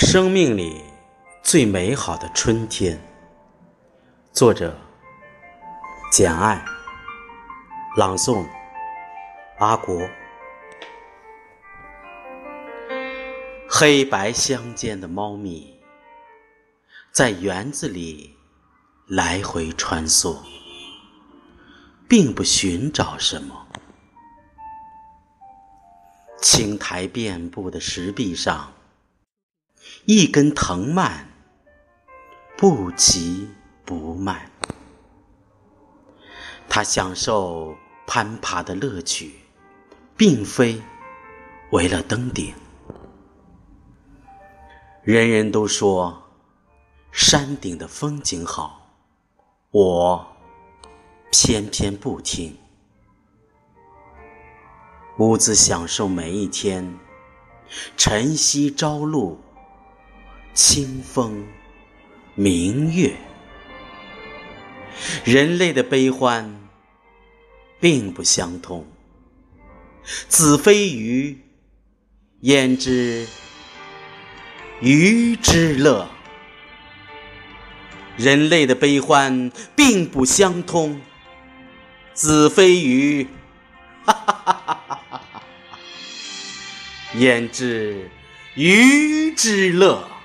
生命里最美好的春天。作者：简爱。朗诵：阿国。黑白相间的猫咪，在园子里来回穿梭，并不寻找什么。青苔遍布的石壁上，一根藤蔓不急不慢。它享受攀爬的乐趣，并非为了登顶。人人都说山顶的风景好，我偏偏不听。兀自享受每一天晨曦朝露、清风明月。人类的悲欢并不相通，子非鱼，焉知？鱼之乐，人类的悲欢并不相通。子非鱼，哈哈哈哈哈哈！焉知鱼之乐？